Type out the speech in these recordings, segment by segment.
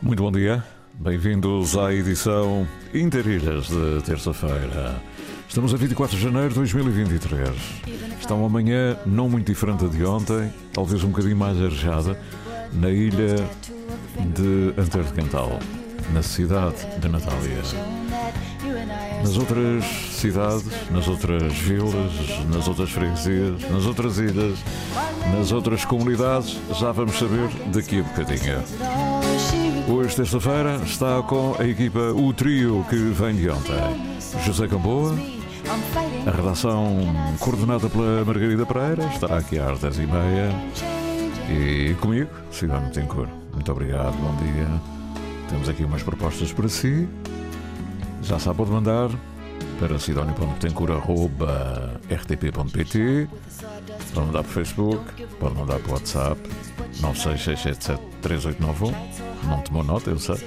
Muito bom dia, bem-vindos à edição Interilhas de terça-feira. Estamos a 24 de janeiro de 2023. Está uma manhã não muito diferente de ontem, talvez um bocadinho mais arejada, na ilha de Antero de Cantal, na cidade de Natália. Nas outras cidades, nas outras vilas, nas outras freguesias, nas outras ilhas, nas outras comunidades, já vamos saber daqui a bocadinho. Hoje, terça-feira, está com a equipa, o trio que vem de ontem. José Camboa, a redação coordenada pela Margarida Pereira, estará aqui às 10h30. E comigo, Silvano Tencourt. Muito obrigado, bom dia. Temos aqui umas propostas para si. Já sabe, pode mandar para sidónio.tencourt.rtp.pt Pode mandar para Facebook, pode mandar para o WhatsApp 966773891 Não tomou nota, eu sei.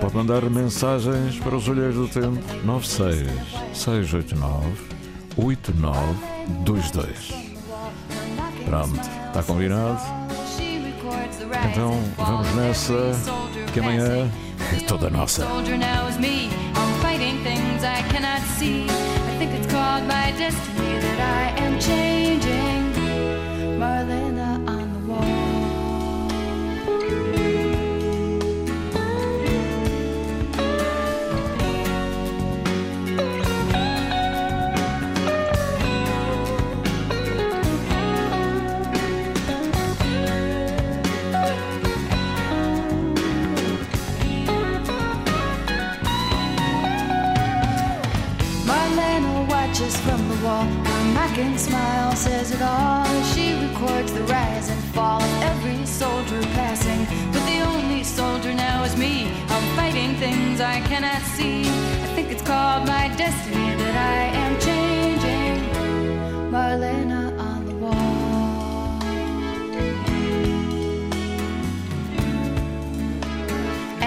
Pode mandar mensagens para os olheiros do tempo 966898922 Pronto, está combinado? Então vamos nessa, que amanhã toda nossa. soldier wall. Her mocking smile says it all. She records the rise and fall of every soldier passing. But the only soldier now is me. I'm fighting things I cannot see. I think it's called my destiny that I am changing. Marlena on the wall.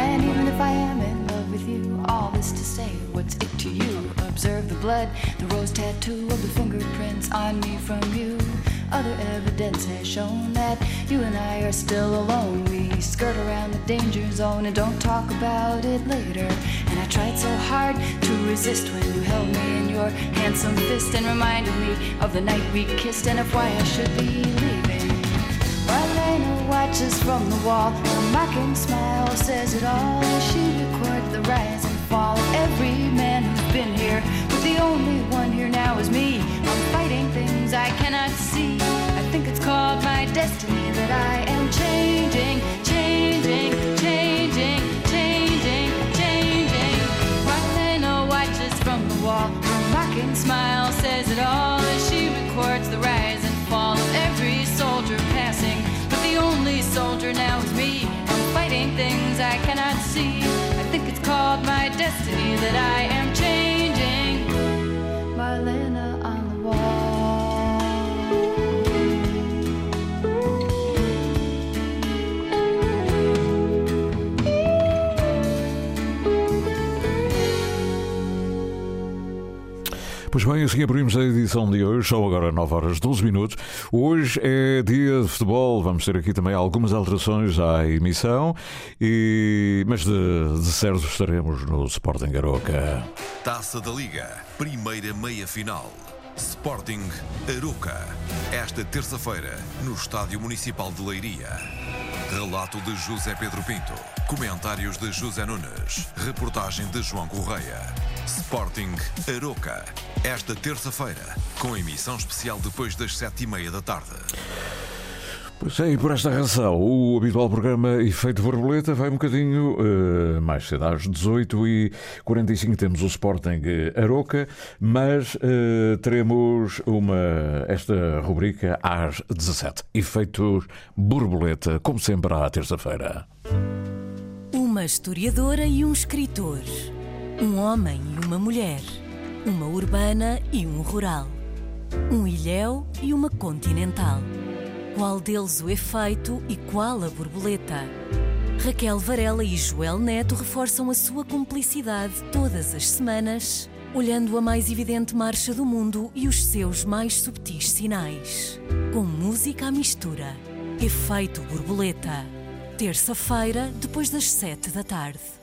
And even if I am in love with you, all this to say, what's it to you? The blood, the rose tattoo of the fingerprints on me from you. Other evidence has shown that you and I are still alone. We skirt around the danger zone and don't talk about it later. And I tried so hard to resist when you held me in your handsome fist and reminded me of the night we kissed and of why I should be leaving. Marlena watches from the wall. Her mocking smile says it all. She records the rise and fall of every man been here. But the only one here now is me. I'm fighting things I cannot see. I think it's called my destiny that I am changing, changing, changing, changing, changing. Marlena watches from the wall. Her mocking smile says it all as she records the rise and fall of every soldier passing. But the only soldier now is me. I'm fighting things I cannot see. I think it's called my destiny that I am Pois bem, assim abrimos a edição de hoje, são agora 9 horas 12 minutos. Hoje é dia de futebol, vamos ter aqui também algumas alterações à emissão, e... mas de, de certo estaremos no Sporting Garoca. Taça da Liga, primeira meia-final. Sporting Aruca. Esta terça-feira, no Estádio Municipal de Leiria. Relato de José Pedro Pinto. Comentários de José Nunes. Reportagem de João Correia. Sporting Aroca. Esta terça-feira, com emissão especial depois das sete e meia da tarde. Pois é, e por esta razão, o habitual programa Efeito Borboleta vai um bocadinho uh, mais cedo. Às 18h45 temos o Sporting Aroca, mas uh, teremos uma, esta rubrica às 17 Efeitos Borboleta, como sempre à terça-feira. Uma historiadora e um escritor. Um homem e uma mulher. Uma urbana e um rural. Um ilhéu e uma continental. Qual deles o efeito e qual a borboleta? Raquel Varela e Joel Neto reforçam a sua cumplicidade todas as semanas, olhando a mais evidente marcha do mundo e os seus mais subtis sinais. Com música à mistura. Efeito borboleta. Terça-feira, depois das sete da tarde.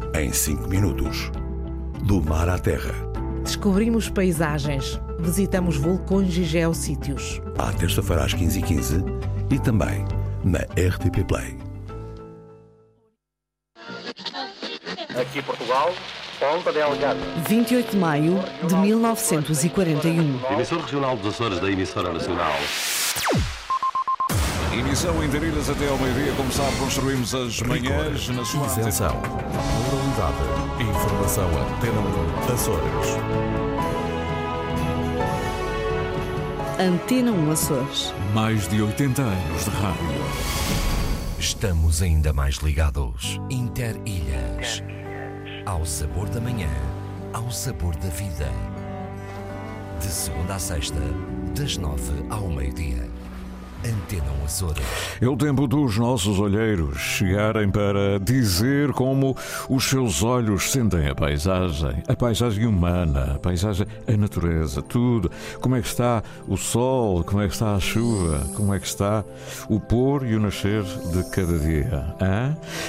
em 5 minutos. Do mar à terra. Descobrimos paisagens visitamos vulcões e geossítios. À terça-feira às 15h15 e também na RTP Play. Aqui Portugal, Ponta Delgada. 28 de maio de 1941. Emissor regional dos Açores da emissora nacional. Emissão em Darilhas até ao meio-dia. Como sabe, construímos as manhãs na sua Isenção. Moralidade. Informação Antena 1 Açores. Antena 1 Açores. Mais de 80 anos de rádio. Estamos ainda mais ligados. Interilhas. Ao sabor da manhã, ao sabor da vida. De segunda a sexta, das nove ao meio-dia. Antena Açores. É o tempo dos nossos olheiros chegarem para dizer como os seus olhos sentem a paisagem, a paisagem humana, a paisagem, a natureza, tudo. Como é que está o sol, como é que está a chuva, como é que está o pôr e o nascer de cada dia.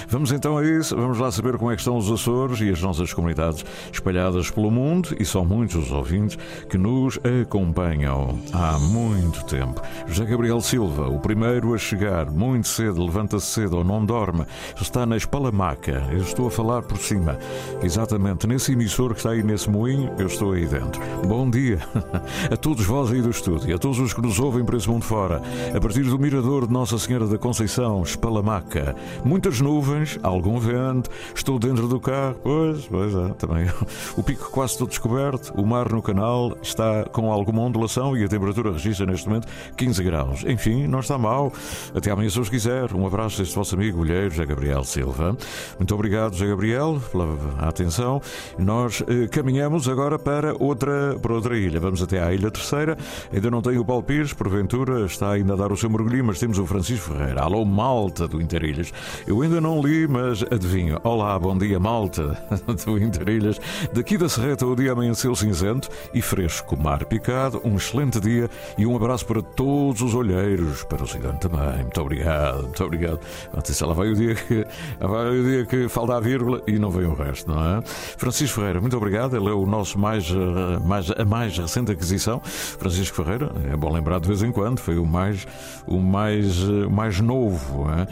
Vamos então a isso, vamos lá saber como é que estão os Açores e as nossas comunidades espalhadas pelo mundo e são muitos os ouvintes que nos acompanham há muito tempo. José Gabriel Silva Silva, o primeiro a chegar, muito cedo, levanta-se cedo ou não dorme, está na Espalamaca. Eu estou a falar por cima. Exatamente, nesse emissor que está aí nesse moinho, eu estou aí dentro. Bom dia a todos vós aí do estúdio, a todos os que nos ouvem por esse mundo fora. A partir do mirador de Nossa Senhora da Conceição, Espalamaca. Muitas nuvens, algum vento, estou dentro do carro, pois, pois é, também. O pico quase todo descoberto, o mar no canal está com alguma ondulação e a temperatura registra neste momento 15 graus. Enfim, enfim, não está mal. Até amanhã, se os quiser. Um abraço deste vosso amigo olheiro, José Gabriel Silva. Muito obrigado, José Gabriel, pela atenção. Nós eh, caminhamos agora para outra, para outra ilha. Vamos até à Ilha Terceira. Ainda não tenho o Paulo Pires, porventura está ainda a dar o seu mergulhinho, mas temos o Francisco Ferreira. Alô, malta do Interilhas. Eu ainda não li, mas adivinho. Olá, bom dia, malta do Interilhas. Daqui da Serreta o dia amanheceu cinzento e fresco. Mar picado, um excelente dia e um abraço para todos os olheiros para o Cidade também. Muito obrigado, muito obrigado. Atenção, lá vai o dia que, vai o dia que falta a vírgula e não vem o resto, não é? Francisco Ferreira, muito obrigado. Ele é o nosso mais, eh, mais, a mais recente aquisição. Francisco Ferreira, é bom lembrar de vez em quando, foi o mais, o mais, eh, mais novo. É?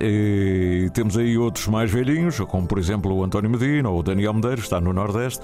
E temos aí outros mais velhinhos, como por exemplo o António Medina ou o Daniel Medeiros, está no Nordeste.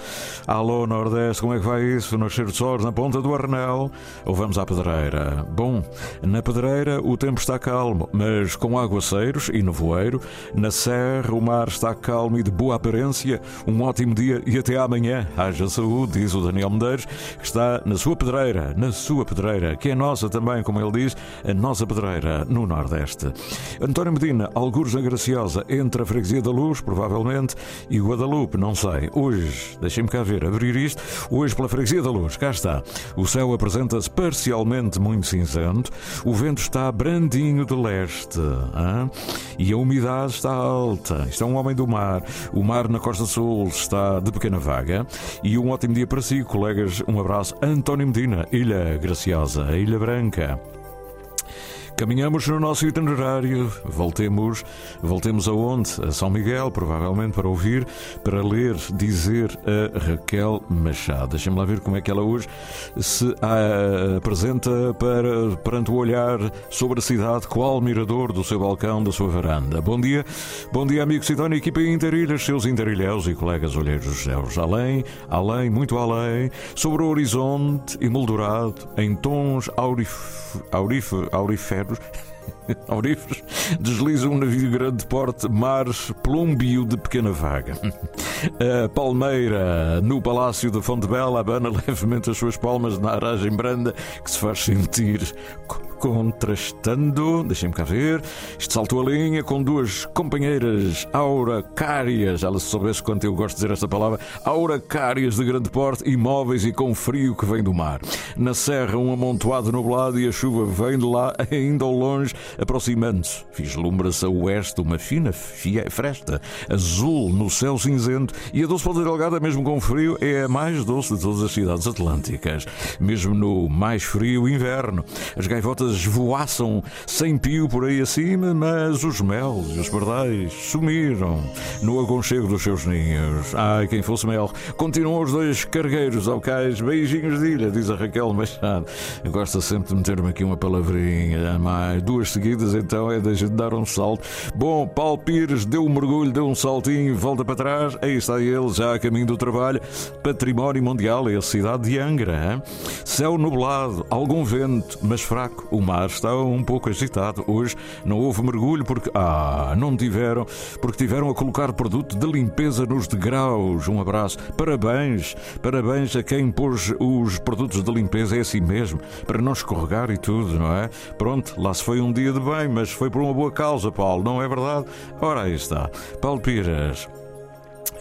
Alô, Nordeste, como é que vai isso? Nascer de Sores, na ponta do Arnel? Ou vamos à Pedreira? Bom, na Pedreira o tempo está calmo, mas com aguaceiros e nevoeiro. Na Serra o mar está calmo e de boa aparência. Um ótimo dia e até amanhã. Haja saúde, diz o Daniel Medeiros, que está na sua pedreira, na sua pedreira, que é nossa também, como ele diz, a nossa pedreira no Nordeste. António Medina, algures Graciosa, entre a Freguesia da Luz, provavelmente, e Guadalupe, não sei. Hoje, deixem-me cá ver, abrir isto. Hoje, pela Freguesia da Luz, cá está. O céu apresenta-se parcialmente muito cinzento. O vento está brandinho de leste hein? e a umidade está alta. Isto é um homem do mar. O mar na Costa Sul está de pequena vaga. E um ótimo dia para si, colegas. Um abraço. António Medina, Ilha Graciosa, Ilha Branca. Caminhamos no nosso itinerário, voltemos, voltemos aonde? A São Miguel, provavelmente para ouvir, para ler, dizer a Raquel Machado. Deixem-me lá ver como é que ela hoje se a, apresenta para, perante o olhar sobre a cidade, qual mirador do seu balcão, da sua varanda. Bom dia, bom dia amigos Sidónia, equipa Interilhas, seus interilhéus e colegas olheiros dos céus. Além, além, muito além, sobre o horizonte emoldurado, em tons aurif, aurif, auriferos, cérebros. auríferos, desliza um navio de grande porte, mar plúmbio de pequena vaga. A palmeira no Palácio de Fonte Bela abana levemente as suas palmas na aragem branda que se faz sentir contrastando, deixem-me cá ver, isto saltou a linha com duas companheiras auracárias, ela se soubesse quanto eu gosto de dizer esta palavra, auracárias de grande porte, imóveis e com frio que vem do mar. Na serra, um amontoado nublado e a chuva vem de lá, ainda ao longe, aproximando-se. Vislumbra-se a oeste uma fina fresta, azul no céu cinzento, e a doce Ponta Delgada, mesmo com frio, é a mais doce de todas as cidades atlânticas. Mesmo no mais frio inverno, as gaivotas voaçam sem pio por aí acima, mas os melos e os pardais sumiram no aconchego dos seus ninhos. Ai, quem fosse mel. Continuam os dois cargueiros ao cais, beijinhos de ilha, diz a Raquel Machado. Gosta sempre de meter-me aqui uma palavrinha, mais duas seguidas, então é da gente dar um salto. Bom, Paulo Pires deu um mergulho, deu um saltinho, volta para trás, aí está ele, já a caminho do trabalho. Património Mundial é a cidade de Angra. Hein? Céu nublado, algum vento, mas fraco. O mar está um pouco agitado. Hoje não houve mergulho porque. Ah, não tiveram, porque tiveram a colocar produto de limpeza nos degraus. Um abraço. Parabéns, parabéns a quem pôs os produtos de limpeza. É assim mesmo, para não escorregar e tudo, não é? Pronto, lá se foi um dia de bem, mas foi por uma boa causa, Paulo, não é verdade? Ora, aí está. Paulo Pires.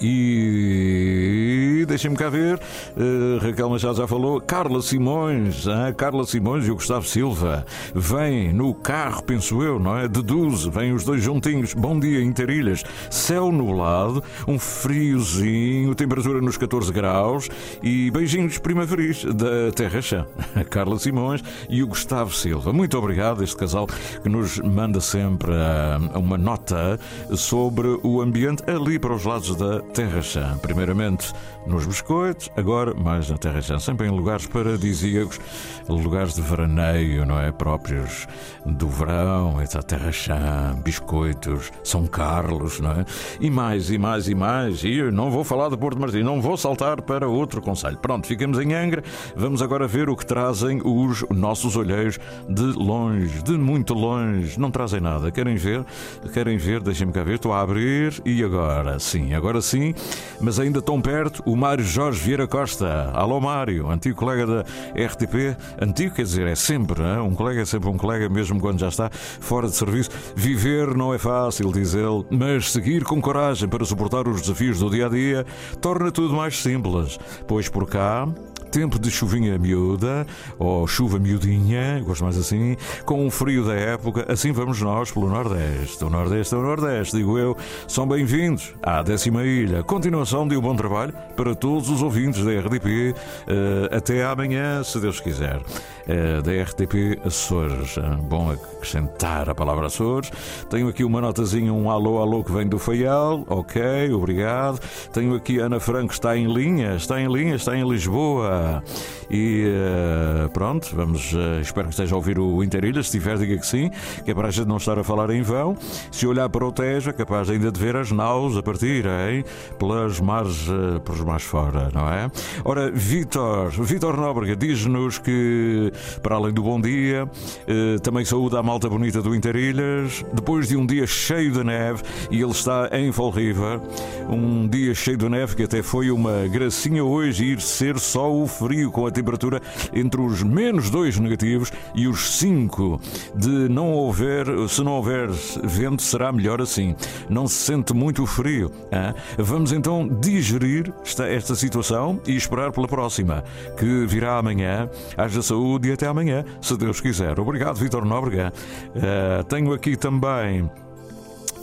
E deixem-me cá ver, uh, Raquel Machado já falou, Carla Simões, hein? Carla Simões e o Gustavo Silva vêm no carro, penso eu, não é? Deduzo, vêm os dois juntinhos. Bom dia, Interilhas. Céu nublado, um friozinho, temperatura nos 14 graus e beijinhos primaveris da Terra Chã. Carla Simões e o Gustavo Silva. Muito obrigado, este casal que nos manda sempre uh, uma nota sobre o ambiente ali para os lados da Terra. Primeiramente nos biscoitos, agora mais na Terra Chã, sempre em lugares paradisíacos, lugares de veraneio, não é? Próprios do verão, a Terra Chã, biscoitos, São Carlos, não é? E mais, e mais, e mais. E eu não vou falar de Porto Martim, não vou saltar para outro conselho. Pronto, ficamos em Angra, vamos agora ver o que trazem os nossos olheiros de longe, de muito longe. Não trazem nada, querem ver? Querem ver? Deixem-me cá ver, estou a abrir e agora sim, agora sim, mas ainda tão perto, o Mário Jorge Vieira Costa. Alô Mário, antigo colega da RTP, antigo quer dizer, é sempre, hein? um colega é sempre um colega, mesmo quando já está fora de serviço. Viver não é fácil, diz ele, mas seguir com coragem para suportar os desafios do dia a dia torna tudo mais simples, pois por cá tempo de chuvinha miúda, ou chuva miudinha, gosto mais assim, com um frio da época, assim vamos nós pelo Nordeste. O Nordeste é o Nordeste, digo eu. São bem-vindos à décima ilha. Continuação de um bom trabalho para todos os ouvintes da RDP. Uh, eh, até amanhã, se Deus quiser. Uh, da RTP Açores. Uh, bom acrescentar a palavra Açores. Tenho aqui uma notazinha, um alô, alô que vem do Faial. Ok, obrigado. Tenho aqui Ana Franco, está em linha, está em linha, está em Lisboa. E uh, pronto, vamos. Uh, espero que esteja a ouvir o Interilha. Se tiver, diga que sim, que é para a gente não estar a falar em vão. Se olhar para o Tejo, é capaz ainda de ver as naus a partir, hein? Pelas mares, uh, pelos mares fora, não é? Ora, Vitor, Vitor Nóbrega diz-nos que, para além do bom dia, também saúde à malta bonita do Interilhas, depois de um dia cheio de neve, e ele está em Fall River, um dia cheio de neve que até foi uma gracinha hoje ir ser só o frio com a temperatura entre os menos 2 negativos e os 5 de não houver, se não houver vento, será melhor assim. Não se sente muito frio. Hein? Vamos então digerir esta, esta situação e esperar pela próxima, que virá amanhã. Haja saúde e até amanhã, se Deus quiser. Obrigado, Vitor Nóbrega. Uh, tenho aqui também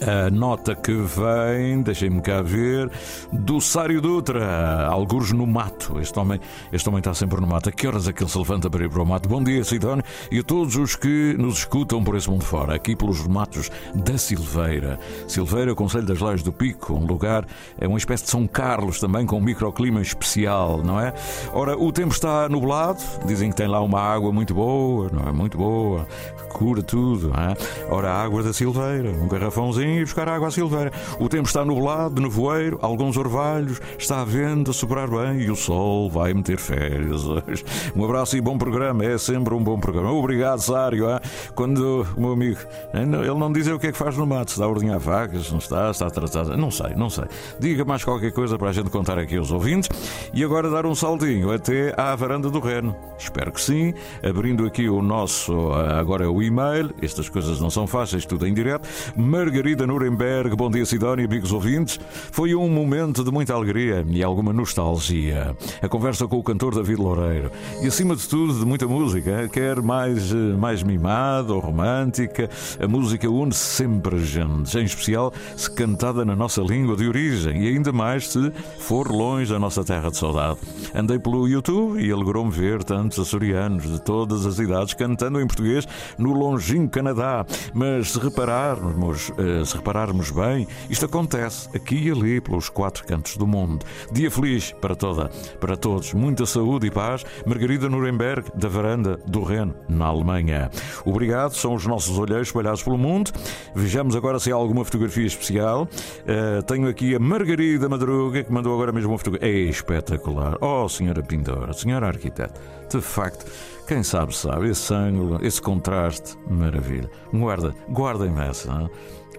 A nota que vem, deixem-me cá ver, do Sário Dutra, alguns no mato. Este homem, este homem está sempre no mato. A que horas é que ele se levanta para ir para o mato? Bom dia, Sidónio, e a todos os que nos escutam por esse mundo fora, aqui pelos matos da Silveira. Silveira, Conselho das Lajes do Pico, um lugar, é uma espécie de São Carlos também, com um microclima especial, não é? Ora, o tempo está nublado, dizem que tem lá uma água muito boa, não é? Muito boa, cura tudo, não é? Ora, a água da Silveira, um garrafãozinho e buscar água à Silveira. O tempo está nublado, nevoeiro, alguns orvalhos, está a vento a sobrar bem e o sol vai meter férias hoje. Um abraço e bom programa, é sempre um bom programa. Obrigado, Sário. Quando o meu amigo, ele não diz o que é que faz no mato, se está a ordenhar vacas, não está, está atrasado, não sei, não sei. Diga mais qualquer coisa para a gente contar aqui aos ouvintes e agora dar um saltinho até à varanda do Reno. Espero que sim, abrindo aqui o nosso, agora o e-mail, estas coisas não são fáceis, tudo em direto. Margarida Nuremberg, bom dia Sidónia, amigos ouvintes. Foi um momento de muita alegria e alguma nostalgia. A conversa com o cantor David Loureiro e, acima de tudo, de muita música, quer mais, mais mimada ou romântica. A música une sempre gente, em especial se cantada na nossa língua de origem e ainda mais se for longe da nossa terra de saudade. Andei pelo YouTube e alegrou-me ver tantos açorianos de todas as idades cantando em português no longínquo Canadá. Mas se repararmos, eh, se repararmos bem, isto acontece aqui e ali pelos quatro cantos do mundo. Dia feliz para toda, para todos. Muita saúde e paz. Margarida Nuremberg, da varanda do Reno, na Alemanha. Obrigado, são os nossos olheiros espalhados pelo mundo. Vejamos agora se há alguma fotografia especial. Uh, tenho aqui a Margarida Madruga, que mandou agora mesmo uma fotografia. É espetacular. Oh, senhora pintora, senhora arquiteta, de facto. Quem sabe, sabe, esse ângulo, esse contraste, maravilha. Guarda, guardem-me essa. Não?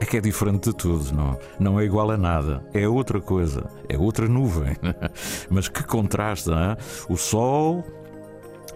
É que é diferente de tudo, não, não é igual a nada, é outra coisa, é outra nuvem. Mas que contraste, não é? O sol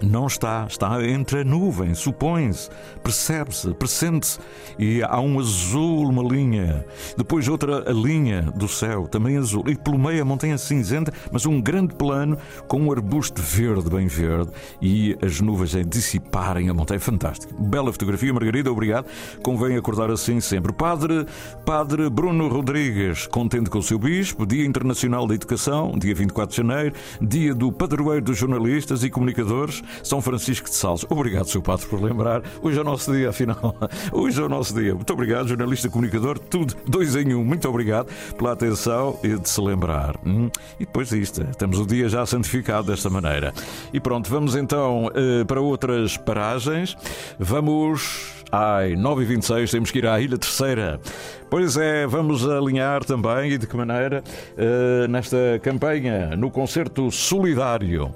não está, está entre a nuvem, supõe-se, percebe-se, pressente-se, e há um azul, uma linha, depois outra linha do céu, também azul, e pelo meio a montanha cinzenta, mas um grande plano com um arbusto verde, bem verde, e as nuvens a dissiparem a montanha. Fantástico. Bela fotografia, Margarida, obrigado. Convém acordar assim sempre. Padre, Padre Bruno Rodrigues, contente com o seu bispo, Dia Internacional da Educação, dia 24 de janeiro, dia do padroeiro dos jornalistas e comunicadores, são Francisco de Sales. Obrigado, Sr. Padre, por lembrar. Hoje é o nosso dia, afinal. Hoje é o nosso dia. Muito obrigado, jornalista comunicador, tudo dois em um. Muito obrigado pela atenção e de se lembrar. Hum? E depois disto, temos o dia já santificado desta maneira. E pronto, vamos então uh, para outras paragens. Vamos. Ai, 9h26, temos que ir à Ilha Terceira. Pois é, vamos alinhar também e de que maneira uh, nesta campanha, no concerto solidário,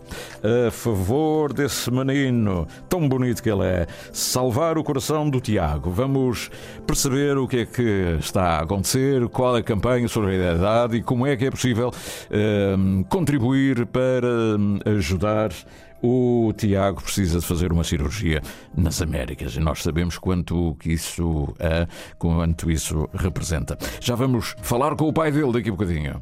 a favor desse menino tão bonito que ele é, salvar o coração do Tiago. Vamos perceber o que é que está a acontecer, qual é a campanha sobre a idade e como é que é possível uh, contribuir para ajudar o Tiago precisa de fazer uma cirurgia nas Américas e nós sabemos quanto isso, é, quanto isso representa. Já vamos falar com o pai dele daqui a bocadinho.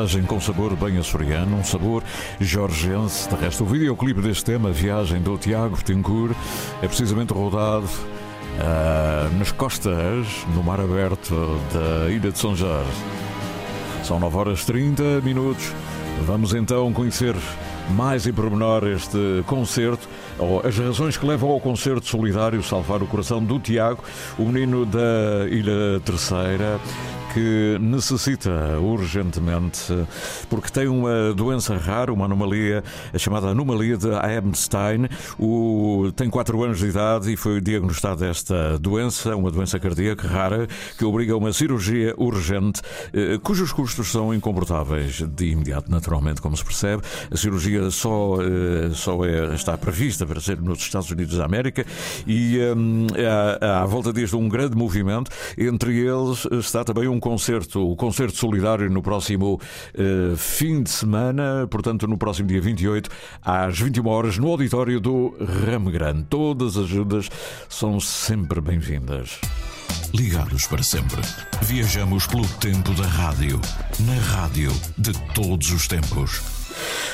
Viagem com sabor bem açoriano, um sabor jorgense. De resto, o videoclipe deste tema, Viagem do Tiago Tencourt, é precisamente rodado ah, nas costas, no mar aberto da Ilha de São Jorge. São 9 horas 30 minutos. Vamos então conhecer mais em pormenor este concerto, ou as razões que levam ao concerto solidário Salvar o Coração do Tiago, o menino da Ilha Terceira, que necessita urgentemente, porque tem uma doença rara, uma anomalia, a chamada anomalia de Einstein. O, tem 4 anos de idade e foi diagnostada esta doença, uma doença cardíaca rara, que obriga a uma cirurgia urgente, eh, cujos custos são incomportáveis de imediato, naturalmente, como se percebe. A cirurgia só, eh, só é, está prevista para ser nos Estados Unidos da América e hum, há, à volta disto um grande movimento. Entre eles está também um concerto, o concerto solidário no próximo eh, fim de semana, portanto, no próximo dia 28, às 21 horas, no auditório do Ramo Grande. Todas as ajudas são sempre bem-vindas. Ligados para sempre. Viajamos pelo tempo da rádio. Na rádio de todos os tempos.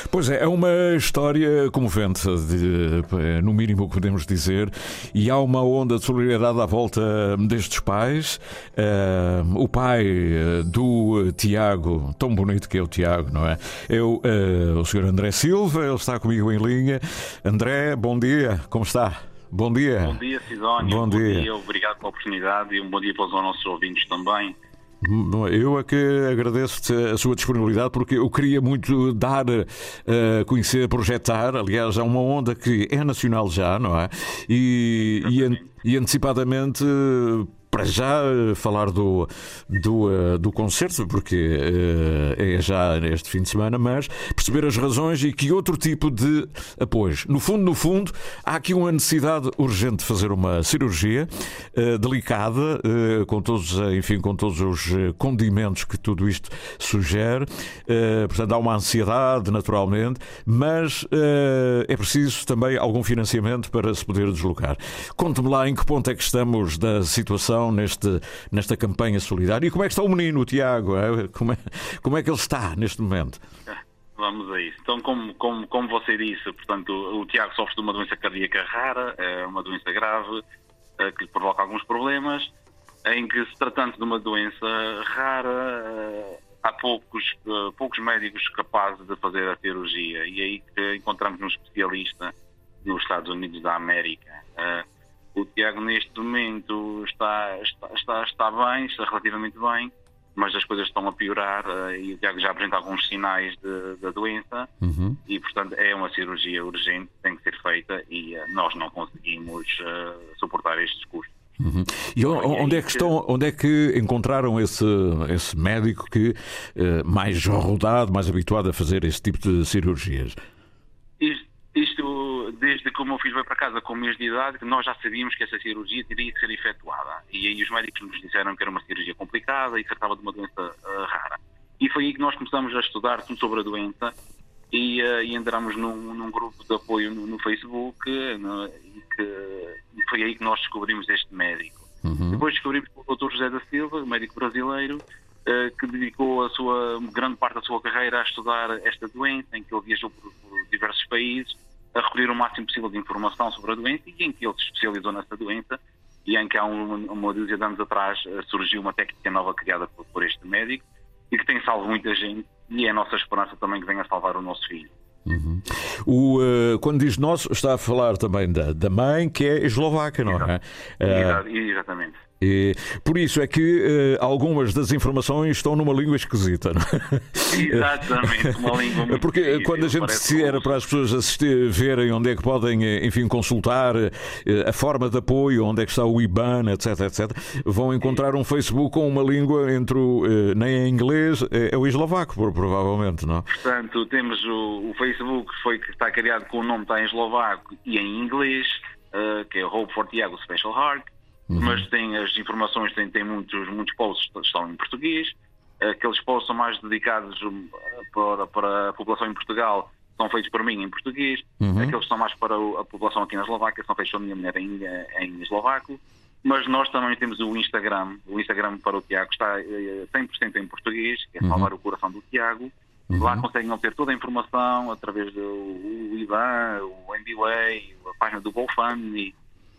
Pois é, é uma história comovente, de, eh, no mínimo podemos dizer, e há uma onda de solidariedade à volta destes pais. Eh, o pai eh, do Tiago, tão bonito que é o Tiago, não é? É o, eh, o Sr. André Silva, ele está comigo em linha. André, bom dia, como está? Bom dia. Bom dia, Sidónio. Bom dia. Obrigado pela oportunidade e um bom dia para os nossos ouvintes também. Bom, Eu é que agradeço-te a sua disponibilidade porque eu queria muito dar a conhecer, projetar. Aliás, há uma onda que é nacional já, não é? E, e, e antecipadamente. Para já eh, falar do, do, eh, do concerto, porque eh, é já este fim de semana, mas perceber as razões e que outro tipo de apoios. No fundo, no fundo, há aqui uma necessidade urgente de fazer uma cirurgia delicada, com todos, enfim, com todos os condimentos que tudo isto sugere. Portanto, há uma ansiedade, naturalmente, mas é preciso também algum financiamento para se poder deslocar. Conte-me lá em que ponto é que estamos da situação neste, nesta campanha solidária e como é que está o menino, o Tiago? eh? Como é, como é que ele está neste momento? Vamos a isso. Então, como, como, como você disse, portanto, o, Tiago sofre de uma doença cardíaca rara, é uma doença grave, eh, que lhe provoca alguns problemas, em que, se tratando de uma doença rara, eh, há poucos, eh, poucos médicos capazes de fazer a cirurgia. E é aí que encontramos um especialista nos Estados Unidos da América. O Tiago, neste momento, está, está, está, está bem, está relativamente bem, mas as coisas estão a piorar eh, e o Tiago já apresenta alguns sinais de- da doença e, portanto, é uma cirurgia urgente, tem que ser feita e eh, nós não conseguimos eh, suportar estes custos. Uhum. E onde é que estão, onde é que encontraram esse, esse médico que eh, mais rodado, mais habituado a fazer esse tipo de cirurgias? Isto, desde que o meu filho veio para casa com um mês de idade, nós já sabíamos que essa cirurgia teria que ser efetuada. E aí os médicos nos disseram que era uma cirurgia complicada e que tratava de uma doença uh, rara. E foi aí que nós começamos a estudar tudo sobre a doença e, uh, e entramos num, num, grupo de apoio no, no Facebook no, e, que, e, foi aí que nós descobrimos este médico. Uhum. Depois descobrimos o Dr. José da Silva, médico brasileiro, uh, que dedicou a sua grande parte da sua carreira a estudar esta doença, em que ele viajou por, por diversos países, a recolher o máximo possível de informação sobre a doença e em que ele se especializou nessa doença e em que há uma, uma dúzia de anos atrás uh, surgiu uma técnica nova criada por, por este médico e que tem salvo muita gente e é a nossa esperança também que venha salvar o nosso filho. Uhum. O, uh, quando diz nosso, está a falar também da, da mãe, que é eslovaca, não é? Uh, Exatamente. E, por isso é que uh, algumas das informações estão numa língua esquisita. Não é? Exatamente, uma língua muito Porque difícil, quando a gente se era para as pessoas assistir, verem onde é que podem, eh, enfim, consultar uh, a forma de apoio, onde é que está o IBAN, etc, etc, vão encontrar um Facebook com uma língua entre o, uh, nem é inglês, é, é, o eslovaco, provavelmente, não? Portanto, temos o, o Facebook foi que está criado com o nome está em eslovaco e em inglês, que é Hope for Tiago Special Heart uhum. mas tem as informações, tem, tem muitos, muitos posts que estão em português. Aqueles posts são mais dedicados para, para a população em Portugal, são feitos por mim em português. Uhum. Aqueles que são mais para a população aqui na Eslováquia são feitos pela minha mulher em, em eslovaco. Mas nós também temos o Instagram. O Instagram para o Tiago está 100% eh, em português, que é uhum. salvar uhum. o coração do Tiago. Uhum. Lá conseguem obter toda a informação através do IBAN, o MBWay, a página do GoFundMe,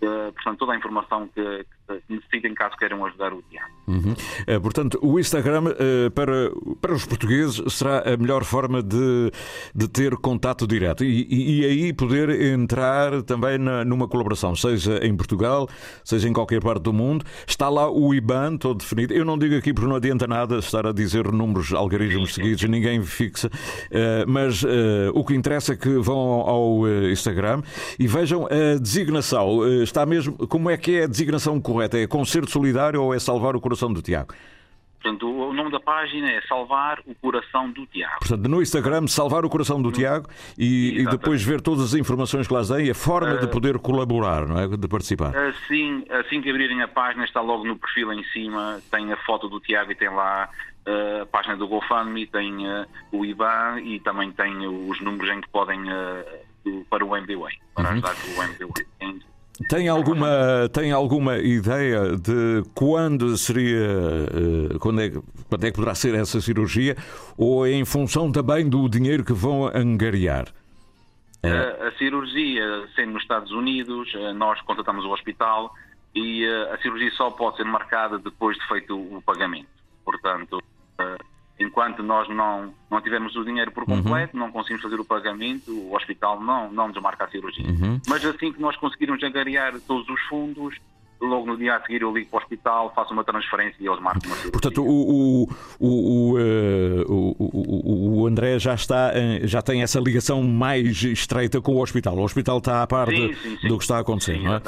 portanto, toda a informação que, que necessitem caso queiram ajudar o Tiago. Uhum. Uh, portanto, o Instagram uh, para, para os portugueses será a melhor forma de, de ter contato direto e, e, e aí poder entrar também na, numa colaboração, seja em Portugal, seja em qualquer parte do mundo. Está lá o IBAN todo definido. Eu não digo aqui porque não adianta nada estar a dizer números, algoritmos seguidos, ninguém fixa, mas o que interessa é que vão ao Instagram e vejam a designação está mesmo. Como é que é a designação correta? É concerto solidário ou é salvar o coração do Tiago? Portanto, o nome da página é Salvar o Coração do Tiago. Portanto, no Instagram, Salvar o Coração do Tiago e, e, depois ver todas as informações que lá têm e a forma uh, de poder colaborar, não é? De participar. Assim, assim que abrirem a página, está logo no perfil em cima, tem a foto do Tiago e tem lá uh, a página do GoFundMe, tem uh, o IBAN e também tem os números em que podem para o MBWay, para uhum. ajudar o MBWay. Tem alguma, tem alguma ideia de quando seria, eh, quando é, quando é que poderá ser essa cirurgia ou é em função também do dinheiro que vão angariar? A, a cirurgia, sendo nos Estados Unidos, eh, nós contratamos o hospital e eh, a cirurgia só pode ser marcada depois de feito o pagamento. Portanto, enquanto nós não, não tivermos o dinheiro por completo, uhum. não conseguimos fazer o pagamento, o hospital não, não nos marca a cirurgia. Uhum. Mas assim que nós conseguirmos angariar todos os fundos, logo no dia a seguir eu ligo para o hospital, faço uma transferência e eles marcam uma cirurgia. Portanto, o, o, o, eh, o, o, André já, está, já tem essa ligação mais estreita com o hospital. O hospital está a par sim, de, sim, sim. do que está a acontecer, sim, não é?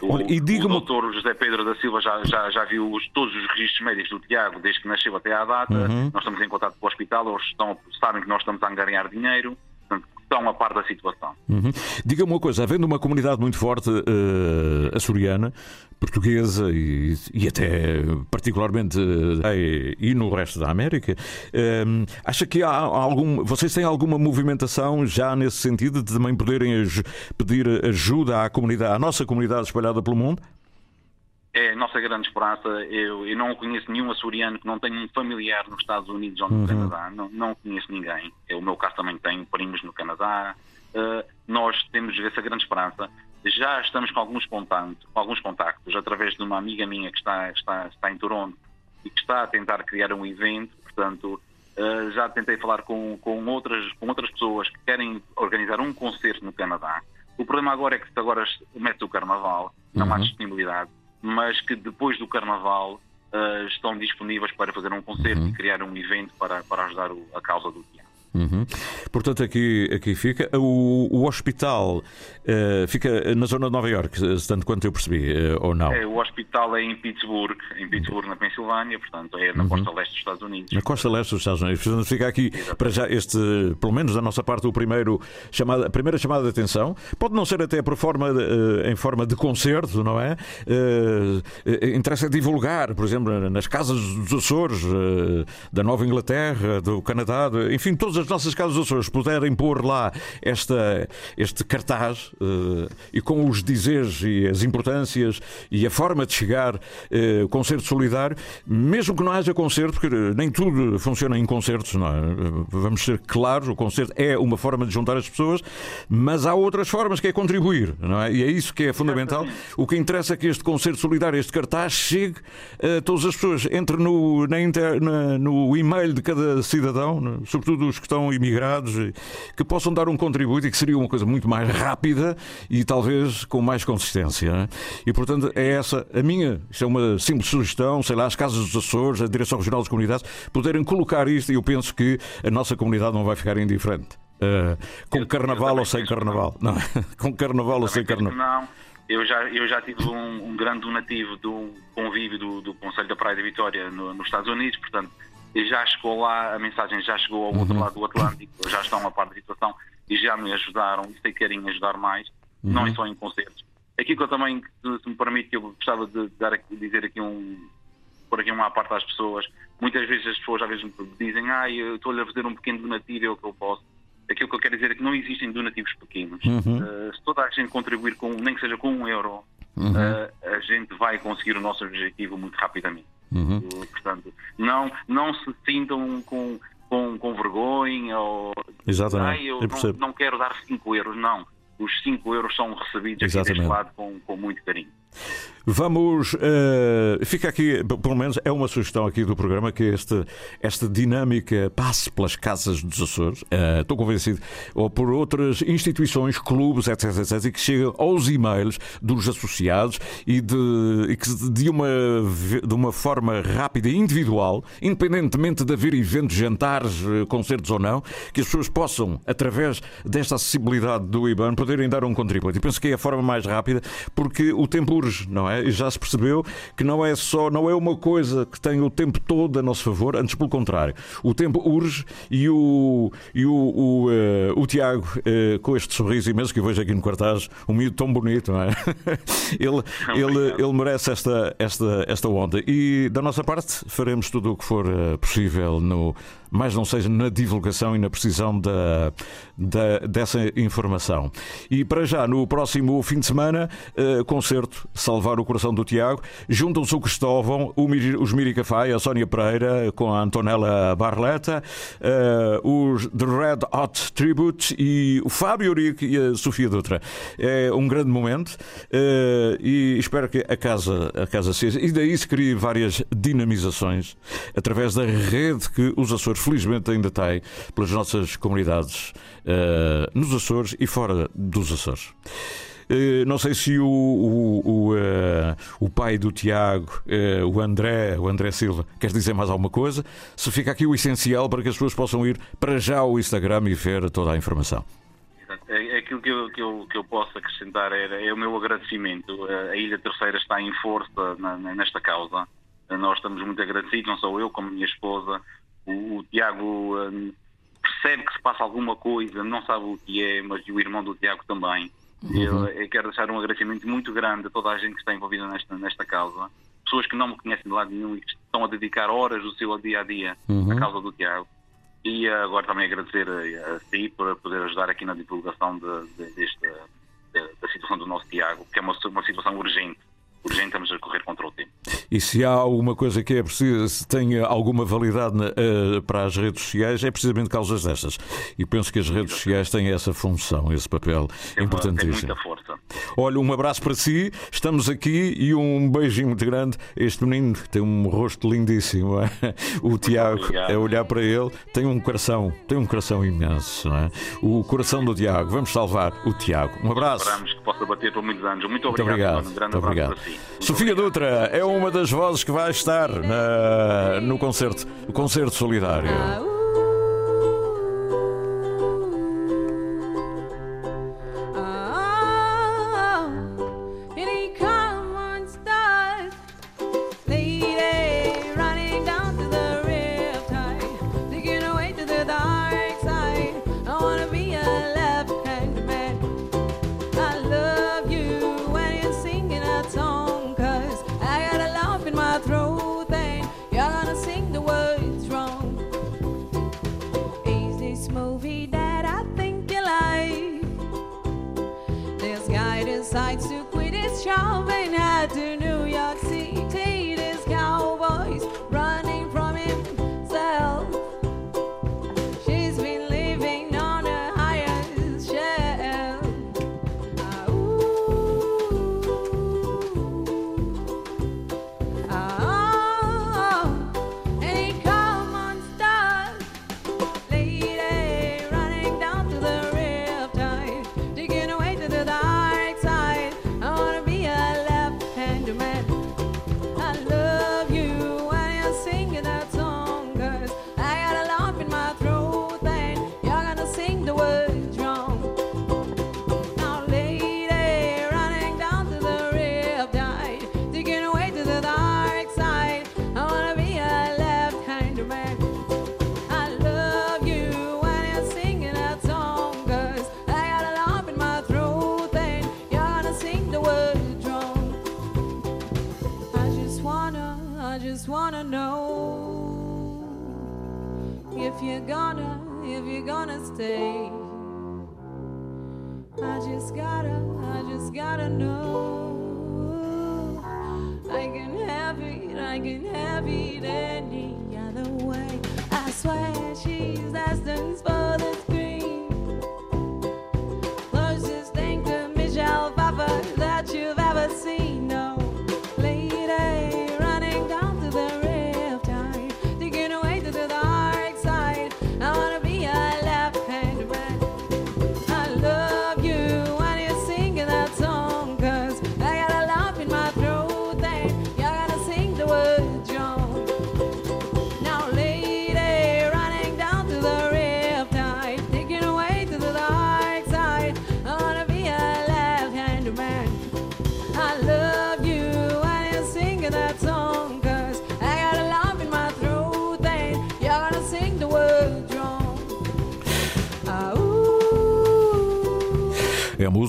O, Olha, e diga o doutor José Pedro da Silva já, já, já viu os, todos os registros médicos do Tiago, desde que nasceu até à data. Uhum. Nós estamos em contato com o hospital, eles estão, sabem que nós estamos a angariar dinheiro estão a par da situação. Uhum. Diga-me uma coisa, havendo uma comunidade muito forte uh, açoriana, portuguesa e, e até particularmente uh, e no resto da América, uh, acha que há algum, vocês têm alguma movimentação já nesse sentido de também poderem pedir ajuda à comunidade, à nossa comunidade espalhada pelo mundo? É a nossa grande esperança. Eu, eu não conheço nenhum açoriano que não tenha um familiar nos Estados Unidos ou no uhum. Canadá. Não, não conheço ninguém. Eu, o meu caso também tenho primos no Canadá. Uh, nós temos essa grande esperança. Já estamos com alguns contactos, alguns contactos através de uma amiga minha que está, está, está em Toronto e que está a tentar criar um evento. Portanto, uh, já tentei falar com, com, outras, com outras pessoas que querem organizar um concerto no Canadá. O problema agora é que se agora mete o carnaval, não uhum. há disponibilidade mas que depois do Carnaval uh, estão disponíveis para fazer um concerto uhum. e criar um evento para, para ajudar o, a causa do dia. Uhum. Portanto, aqui, aqui fica. O, o hospital uh, fica na zona de Nova York, tanto quanto eu percebi, uh, ou não? É, o hospital é em Pittsburgh, em Pittsburgh, na Pensilvânia, portanto, é na uhum. costa leste dos Estados Unidos. Na costa leste dos Estados Unidos. Portanto, fica aqui, Exatamente. para já, este, pelo menos da nossa parte, o primeiro chamada, a primeira chamada de atenção. Pode não ser até por forma de, uh, em forma de concerto, não é? interessa divulgar, por exemplo, nas casas dos Açores, da Nova Inglaterra, do Canadá, enfim, todas as nossas casas dos Açores puderem pôr lá esta, este cartaz uh, e com os dizeres e as importâncias e a forma de chegar uh, concerto solidário, mesmo que não haja concerto, porque nem tudo funciona em concertos, não é? Vamos ser claros, o concerto é uma forma de juntar as pessoas, mas há outras formas que é contribuir, não é? E é isso que é fundamental. O que interessa é que este concerto solidário, este cartaz, chegue a todas as pessoas. Entre no, na inter, na, no e-mail de cada cidadão, sobretudo os que estão imigrados, que possam dar um contributo e que seria uma coisa muito mais rápida e talvez com mais consistência. É? E portanto é essa a minha, isto é uma simples sugestão, sei lá, as casas dos Açores, a Direção Regional das Comunidades, poderem colocar isto e eu penso que a nossa comunidade não vai ficar indiferente. Uh, com carnaval ou sem carnaval? Não, com carnaval ou sem carnaval? Não. Eu já, eu já tive um, um grande donativo do convívio do, do Conselho da Praia da Vitória no, nos Estados Unidos, portanto, já chegou lá, a mensagem já chegou ao outro uhum. lado do Atlântico, já estão a par da situação e já me ajudaram e sei que querem ajudar mais, uhum. não é só em concertos. Aqui que eu também, se me permite, eu gostava de dar, dizer aqui um, por aqui uma parte às pessoas. Muitas vezes as pessoas às vezes me dizem, ah, eu estou-lhe a fazer um pequeno donativo, é o que eu posso. Aquilo que eu quero dizer é que não existem donativos pequenos. Uhum. Uh, se toda a gente contribuir com, nem que seja com um euro, uhum. uh, a gente vai conseguir o nosso objetivo muito rapidamente. Uhum. Portanto, não, não se sintam com, com, com vergonha ou Exatamente. eu, eu não, não, quero dar 5 euros, não. Os 5 euros são recebidos Exatamente. aqui deste lado com, com muito carinho. Vamos. Uh, fica aqui, pelo menos é uma sugestão aqui do programa, que este, esta dinâmica passe pelas casas dos Açores, uh, estou convencido, ou por outras instituições, clubes, etc, etc, e que chegue aos e-mails dos associados e, de, e que de uma, de uma forma rápida e individual, independentemente de haver eventos, jantares, eh, concertos ou não, que as pessoas possam, através desta acessibilidade do IBAN, poderem dar um contributo. E penso que é a forma mais rápida, porque o tempo urge, não é? E já se percebeu que não é só, não é uma coisa que tem o tempo todo a nosso favor, antes pelo contrário. O tempo urge e o, e o, o, uh, o Tiago, uh, com este sorriso imenso que eu vejo aqui no cartaz, um miúdo tão bonito, não é? ele, ele, ele merece esta, esta, esta onda. E da nossa parte faremos tudo o que for uh, possível no mais não seja na divulgação e na precisão da, da, dessa informação. E para já, no próximo fim de semana, uh, concerto Salvar o Coração do Tiago, juntam-se o Cristóvão, o, os Miricafai, a Sónia Pereira, com a Antonella Barleta, uh, os The Red Hot Tribute e o Fábio Eurico e a Sofia Dutra. É um grande momento uh, e espero que a casa, a casa seja. E daí se crie várias dinamizações através da rede que os Açores felizmente ainda tem pelas nossas comunidades uh, nos Açores e fora dos Açores. Uh, não sei se o, o, o, uh, o pai do Tiago, o André, o André Silva, quer dizer mais alguma coisa? Se fica aqui o essencial para que as pessoas possam ir para já ao Instagram e ver toda a informação. É, é aquilo que eu, que eu, que eu posso acrescentar é, é o meu agradecimento. A Ilha Terceira está em força na, nesta causa. Nós estamos muito agradecidos, não só eu, como minha esposa, o, o Tiago um, percebe que se passa alguma coisa, não sabe o que é, mas o irmão do Tiago também. Uhum. Eu, eu, quero deixar um agradecimento muito grande a toda a gente que está envolvida nesta, nesta causa. Pessoas que não me conhecem de lado nenhum e que estão a dedicar horas do seu dia a dia uhum. à causa do Tiago. E agora também agradecer a, a si por poder ajudar aqui na divulgação de, de, desta, de, da situação do nosso Tiago, que é uma, uma situação urgente urgente estamos a correr contra o tempo. E se há alguma coisa que é preciso, se tem alguma validade uh, para as redes sociais, é precisamente causas destas. E penso que as redes sociais têm essa função, esse papel tem importantíssimo. Tem muita força. Olha, um abraço para si, estamos aqui e um beijinho muito grande. Este menino tem um rosto lindíssimo, é? o Tiago, a olhar para ele, tem um coração, tem um coração imenso, é? O coração do Tiago, vamos salvar o Tiago. Um abraço. Esperamos que possa bater por muitos anos. Muito obrigado. Muito obrigado. Um grande muito obrigado. Sofia Dutra é uma das vozes que vai estar na, no concerto, o concerto solidário.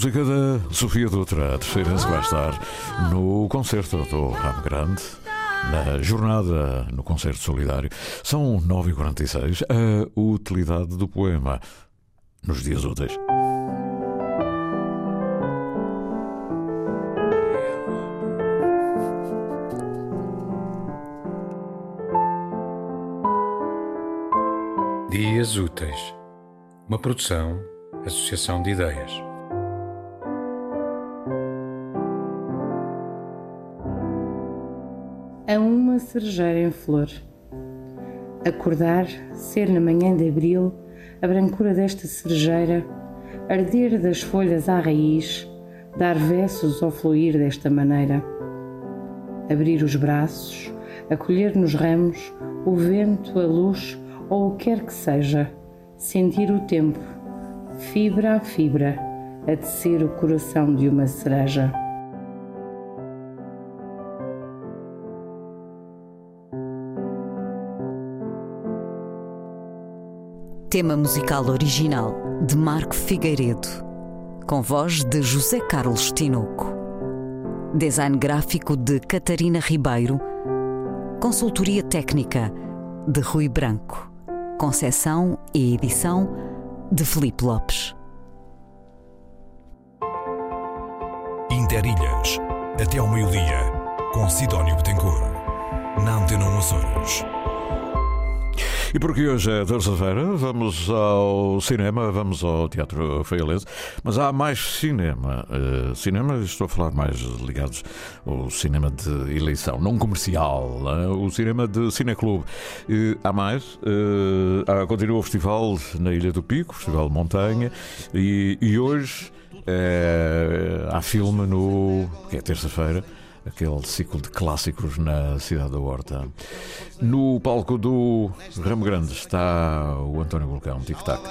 Música da Sofia Dutra, a terceira que vai estar no concerto do Ramo Grande, na jornada no concerto solidário. São 9h46, a utilidade do poema nos dias úteis. Dias Úteis, uma produção, associação de ideias. Cerejeira em flor. Acordar, ser na manhã de abril, a brancura desta cerejeira, arder das folhas à raiz, dar versos ao fluir desta maneira. Abrir os braços, acolher nos ramos o vento, a luz ou o que quer que seja, sentir o tempo, fibra a fibra, a tecer o coração de uma cereja. Tema musical original de Marco Figueiredo, com voz de José Carlos Tinoco. Design gráfico de Catarina Ribeiro. Consultoria técnica de Rui Branco. Concessão e edição de Felipe Lopes. Interilhas, até ao meio-dia, com Sidónio Betancourt, na Antena 1 Açores. E porque hoje é terça-feira, vamos ao cinema, vamos ao Teatro Feialense, mas há mais cinema. Uh, cinema, estou a falar mais ligados ao cinema de eleição, não comercial, né? o cinema de cineclube. Uh, há mais, uh, há, continua o festival na Ilha do Pico, Festival de Montanha, e, e hoje há filme no. que é terça-feira aquele ciclo de clássicos na cidade da Horta. No palco do Ramo Grande está o António Vulcão, Tic Tac.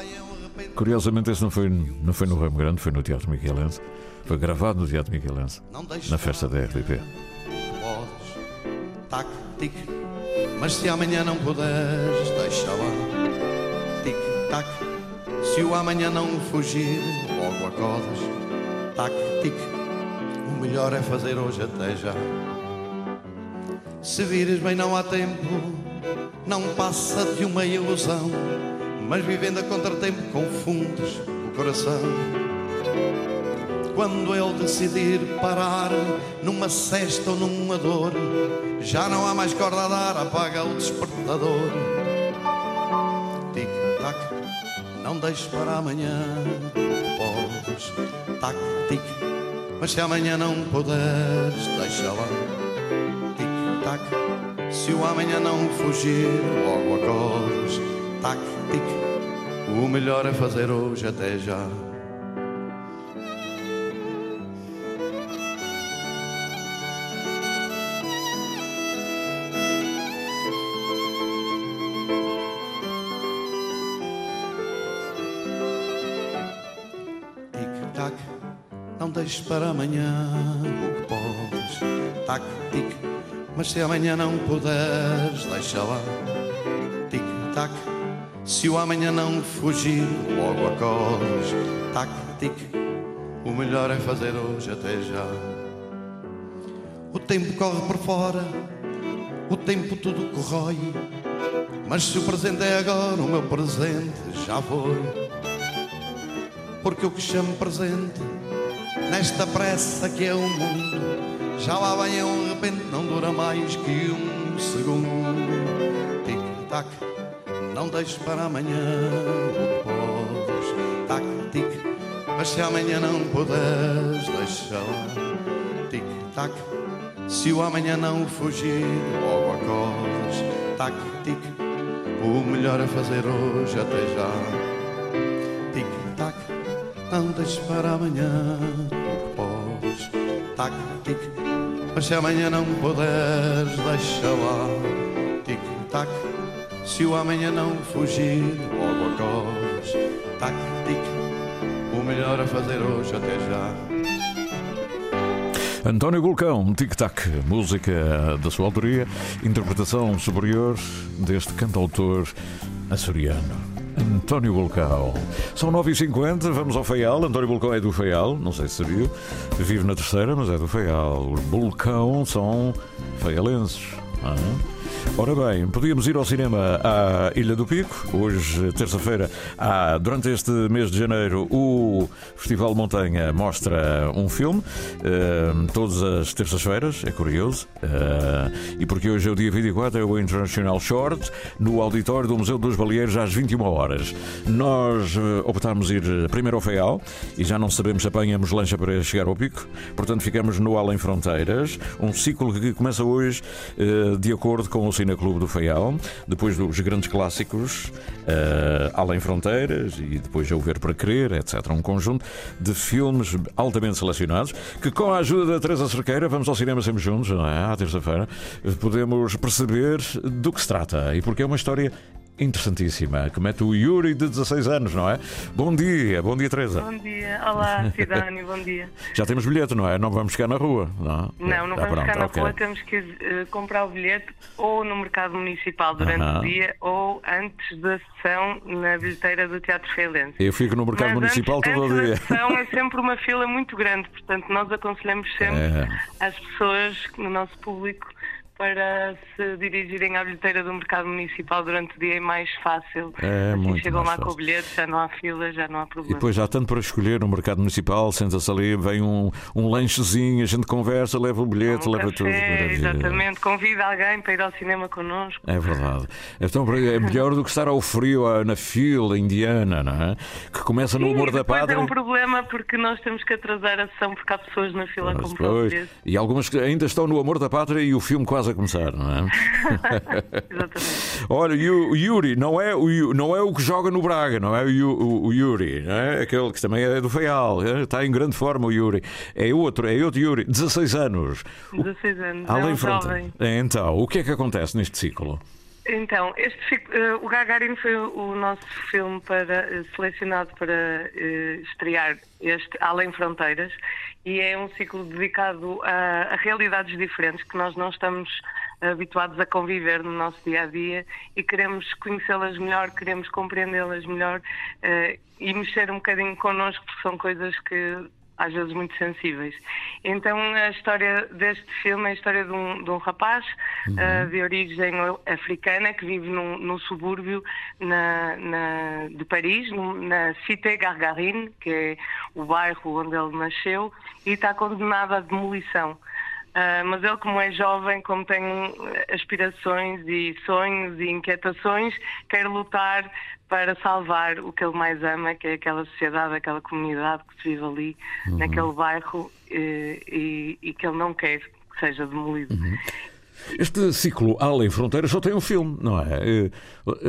Curiosamente, esse não foi, não foi no Ramo Grande, foi no Teatro Miquelense. Foi gravado no Teatro Miquelense, na festa da. Podes, tac, tic, mas se amanhã não puderes, deixa lá. Tic, tac, se o amanhã não fugir, logo acordas. Tac, tic, melhor é fazer hoje até já. Se vires bem, não há tempo, não passa de uma ilusão. Mas vivendo a contratempo, confundes o coração. Quando ele decidir parar numa cesta ou numa dor, já não há mais corda a dar, apaga o despertador. Tic-tac, não deixes para amanhã, podes. Tac-tic, mas se amanhã não puderes, deixa lá. Tic-tac, se o amanhã não fugir, logo acordes. Tac-tic, o melhor é fazer hoje até já. Deixes para amanhã o que podes. Tac-tic, mas se amanhã não puderes, deixa lá. Tic-tac, se o amanhã não fugir, logo acordes. Tac-tic, o melhor é fazer hoje até já. O tempo corre por fora, o tempo tudo corrói. Mas se o presente é agora, o meu presente já foi. Porque o que chamo presente, nesta pressa que é o mundo, já lá vem um repente, não dura mais que um segundo. Tic-tac, não deixes para amanhã o que podes. Tac-tic, mas se amanhã não puderes, deixa lá. Tic-tac, se o amanhã não fugir, logo acordes. Tac-tic, o melhor é fazer hoje até já. Tic-tac, não deixes para amanhã Tac-tic, mas se amanhã não puderes, deixa lá. Tic-tac, se o amanhã não fugir, logo acordes. Tac-tic, o melhor é fazer hoje até já. António Gulcão, Tic Tac, música da sua autoria, interpretação superior deste cantautor açoriano. António Bulcão. São 9h50, vamos ao Faial. António Bulcão é do Faial, não sei se sabia. Vive na terceira, mas é do Faial. Os Bulcão são faialenses. Ah. Ora bem, podíamos ir ao cinema à Ilha do Pico. Hoje, terça-feira, há, durante este mês de janeiro, o Festival Montanha mostra um filme. eh, todas as terças-feiras, é curioso. eh, e porque hoje é o dia 24, é o International Short, no auditório do Museu dos Baleeiros, às 21 horas. Nós eh, optámos ir primeiro ao Feial e já não sabemos se apanhamos lancha para chegar ao pico. Portanto, ficamos no Além Fronteiras, um ciclo que começa hoje eh, de acordo com o Cineclube do Feial, depois dos grandes clássicos, eh, Além Fronteiras e depois O Ver para Querer, etc. Um conjunto de filmes altamente selecionados que, com a ajuda da Teresa Cerqueira, vamos ao cinema sempre juntos, não é? À terça-feira, podemos perceber do que se trata e porque é uma história interessantíssima que mete o Yuri de 16 anos, não é? Bom dia, bom dia, Teresa. Bom dia, olá Cidane, bom dia. Já temos bilhete, não é? Não vamos ficar na rua, não? Não, não Ah, vamos ficar pronto, na ok. rua, temos que eh, comprar o bilhete ou no mercado municipal durante Aham. o dia ou antes da sessão na bilheteira do Teatro Feilense. Eu fico no mercado Mas municipal antes, todo o antes dia. da sessão é sempre uma fila muito grande, portanto nós aconselhamos sempre É. às pessoas no nosso público para se dirigirem à bilheteira do mercado municipal durante o dia é mais fácil. É assim muito chegam lá com o fácil. bilhete, já não há fila, já não há E problema. depois já há tanto para escolher no mercado municipal, senta-se ali, vem um, um lanchezinho, a gente conversa, leva o bilhete, Um leva café, tudo. Maravilha. Exatamente, convida alguém para ir ao cinema connosco. É verdade. Então é melhor do que estar ao frio ah, na fila indiana, não é? Que começa no humor e da depois pátria. é um problema porque nós temos que atrasar a sessão porque há pessoas na fila bilhete. e algumas que ainda estão no amor da pátria e o filme quase a começar, não é? Olha, e o Yuri não é o, não é o que joga no Braga, não é o, o- o Yuri, não é? aquele que também é do Feial, é? está em grande forma o Yuri. É outro, é outro Yuri, 16 anos. 16 anos, é Além um fronte. jovem. Então, o que é que acontece neste ciclo? Então, este, eh, o Gagarin foi o nosso filme para, eh, selecionado para eh, estrear este Além Fronteiras e é um ciclo dedicado a, a realidades diferentes que nós não estamos habituados a conviver no nosso dia a dia e queremos conhecê-las melhor, queremos compreendê-las melhor eh, e mexer um bocadinho connosco porque são coisas que às vezes muito sensíveis. Então a história deste filme é a história de um, de um rapaz Uhum. ah, de origem africana que vive num, num subúrbio na, na- de Paris, num- na Cité Gargarine, que é o bairro onde ele nasceu, e está condenado à demolição. Ah, mas ele, como é jovem, como tem eh, aspirações e sonhos e inquietações, quer lutar para salvar o que ele mais ama, que é aquela sociedade, aquela comunidade que se vive ali, Uhum. naquele bairro, eh, e, e que ele não quer que seja demolido. Este ciclo Além Fronteiras só tem um filme, não é? Eh,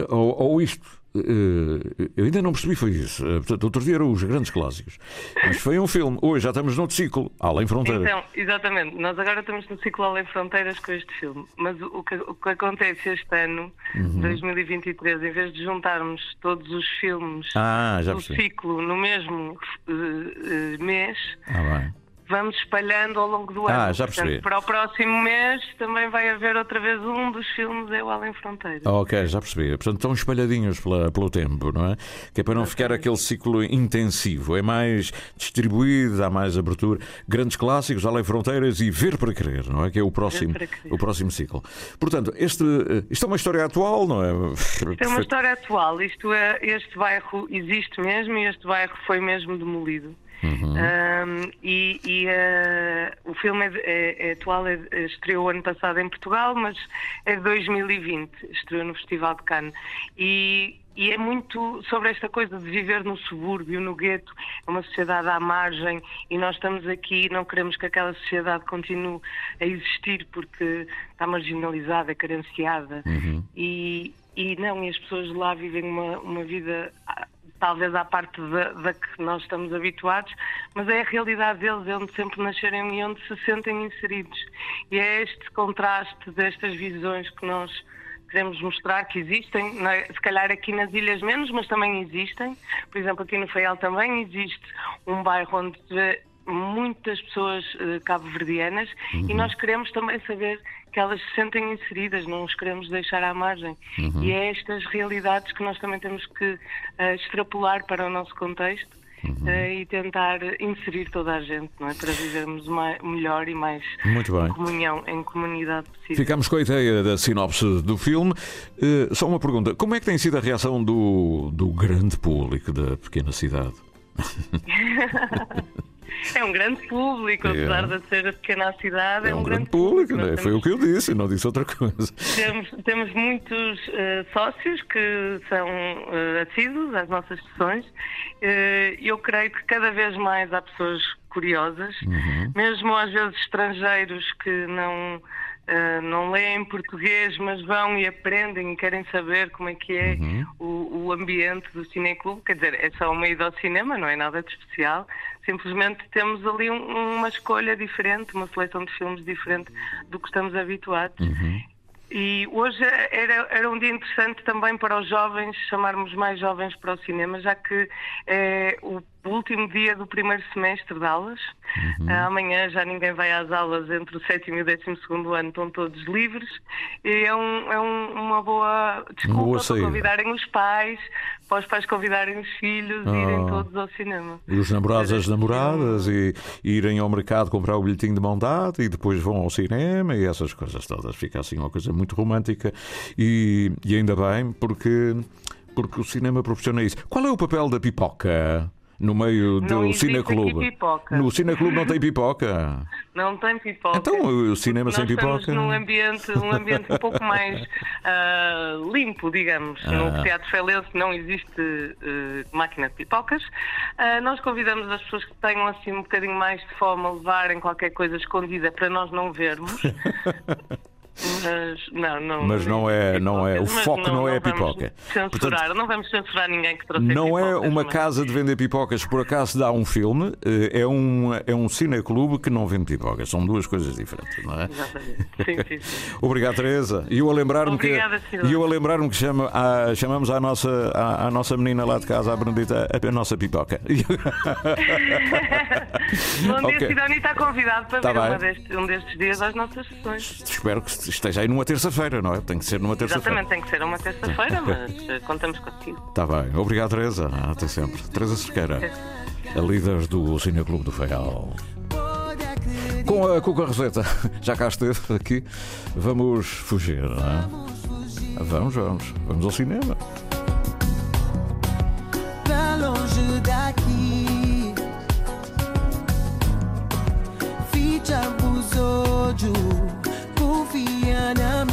Ou, ou isto. Eh, Eu ainda não percebi, foi isso. Eh, Portanto, outro dia eram os grandes clássicos. Mas foi um filme. Hoje já estamos noutro ciclo, Além Fronteiras. Então, exatamente, nós agora estamos no ciclo Além Fronteiras com este filme, mas o que, o que acontece este ano, Uhum. 2023, em vez de juntarmos todos os filmes Ah, do percebi. ciclo no mesmo eh, eh, mês, Ah. Vamos espalhando ao longo do ano. Ah, já Portanto, percebi. para o próximo mês também vai haver outra vez um dos filmes é o Além Fronteiras. Ah, Ok, já percebi. Portanto, estão espalhadinhos pela- pelo tempo, não é? Que é para não ficar aquele ciclo intensivo. É mais distribuído, há mais abertura. Grandes clássicos, Além Fronteiras e Ver para Querer, não é? Que é o próximo, o próximo ciclo. Portanto, este, eh, isto é uma história atual, não é? Isto é uma história atual. Isto é, este bairro existe mesmo e este bairro foi mesmo demolido. Uhum. Um, e e, eh, o filme é, é- é atual, é- estreou ano passado em Portugal, mas é de 2020, estreou no Festival de Cannes. E, e é muito sobre esta coisa de viver no subúrbio, no gueto, é uma sociedade à margem e nós estamos aqui e não queremos que aquela sociedade continue a existir porque está marginalizada, carenciada. E, e não, e as pessoas de lá vivem uma, uma vida talvez à parte da, da que nós estamos habituados, mas é a realidade deles, é onde sempre nascerem e onde se sentem inseridos. E é este contraste destas visões que nós queremos mostrar que existem, é? se calhar aqui nas ilhas menos, mas também existem. Por exemplo, aqui no Faial também existe um bairro onde muitas pessoas eh, cabo-verdianas e nós queremos também saber que elas se sentem inseridas, não os queremos deixar à margem. Uhum. E é estas realidades que nós também temos que eh, extrapolar para o nosso contexto eh, e tentar inserir toda a gente, não é? Para vivermos ma- melhor e mais em comunhão, em comunidade possível. Ficamos com a ideia da sinopse do filme. Eh, só uma pergunta: como é que tem sido a reação do, do grande público da pequena cidade? é um grande público, É. apesar de ser a pequena cidade, É um grande público, não é? foi o que eu disse, não disse outra coisa. Temos, temos muitos eh, sócios que são eh, assíduos às nossas sessões. Eh, eu creio que cada vez mais há pessoas curiosas, Uhum. mesmo às vezes estrangeiros que não, eh, não leem português, mas vão e aprendem e querem saber como é que é Uhum. o, o ambiente do cineclube. Quer dizer, é só uma ida ao cinema, não é nada de especial. Simplesmente temos ali um- uma escolha diferente, uma seleção de filmes diferente do que estamos habituados. E hoje era, era um dia interessante também para os jovens, chamarmos mais jovens para o cinema, já que é o último dia do primeiro semestre de aulas. Ah, Amanhã já ninguém vai às aulas entre o sétimo e o décimo segundo ano, estão todos livres. E é, um- é um- uma boa desculpa boa para convidarem os pais, para os pais convidarem os filhos e irem todos ao cinema. E os namorados, as namoradas, e, e irem ao mercado comprar o bilhetinho de mão dada e depois vão ao cinema e essas coisas todas. Fica assim uma coisa muito romântica e, e ainda bem, porque, porque o cinema proporciona isso. Qual é o papel da pipoca no meio do cineclube? No cineclube não tem pipoca. Não tem pipoca. Então o cinema sem pipoca. num ambiente, um ambiente um pouco mais ah, limpo, digamos. Ah. No Teatro Felense não existe eh, máquina de pipocas. Ah, nós convidamos as pessoas que tenham assim um bocadinho mais de fome a levarem qualquer coisa escondida para nós não vermos. Mas não, não. Mas não é, não é, o foco não, é a pipoca. Censurar, não vamos censurar ninguém que trouxe Não é pipocas, uma mas- casa de vender pipocas, por acaso dá um filme, eh, é um, é um cineclube que não vende pipocas. São duas coisas diferentes, não é? Exatamente. Sim, sim, sim. Obrigado, Teresa. E eu a lembrar-me que, e eu a lembrar-me que chama, a- chamamos à nossa, à, à nossa menina lá de casa, a Benedita, a, a nossa pipoca. Bom dia, Ok. Sidónia está convidado para Tá vir bem. uma destes- um destes dias às nossas sessões. espero, que, esteja aí numa terça-feira, não é? Tem que ser numa terça-feira. Exatamente, tem que ser uma terça-feira, mas eh, contamos contigo. Está bem. Obrigado, Teresa. Até sempre. Teresa Cerqueira, a líder do Cineclube do Feial. Com a Cuca Roseta, já cá esteve aqui, vamos fugir, não é? Vamos, vamos. Vamos ao cinema. Longe daqui Ficha episódio Confia na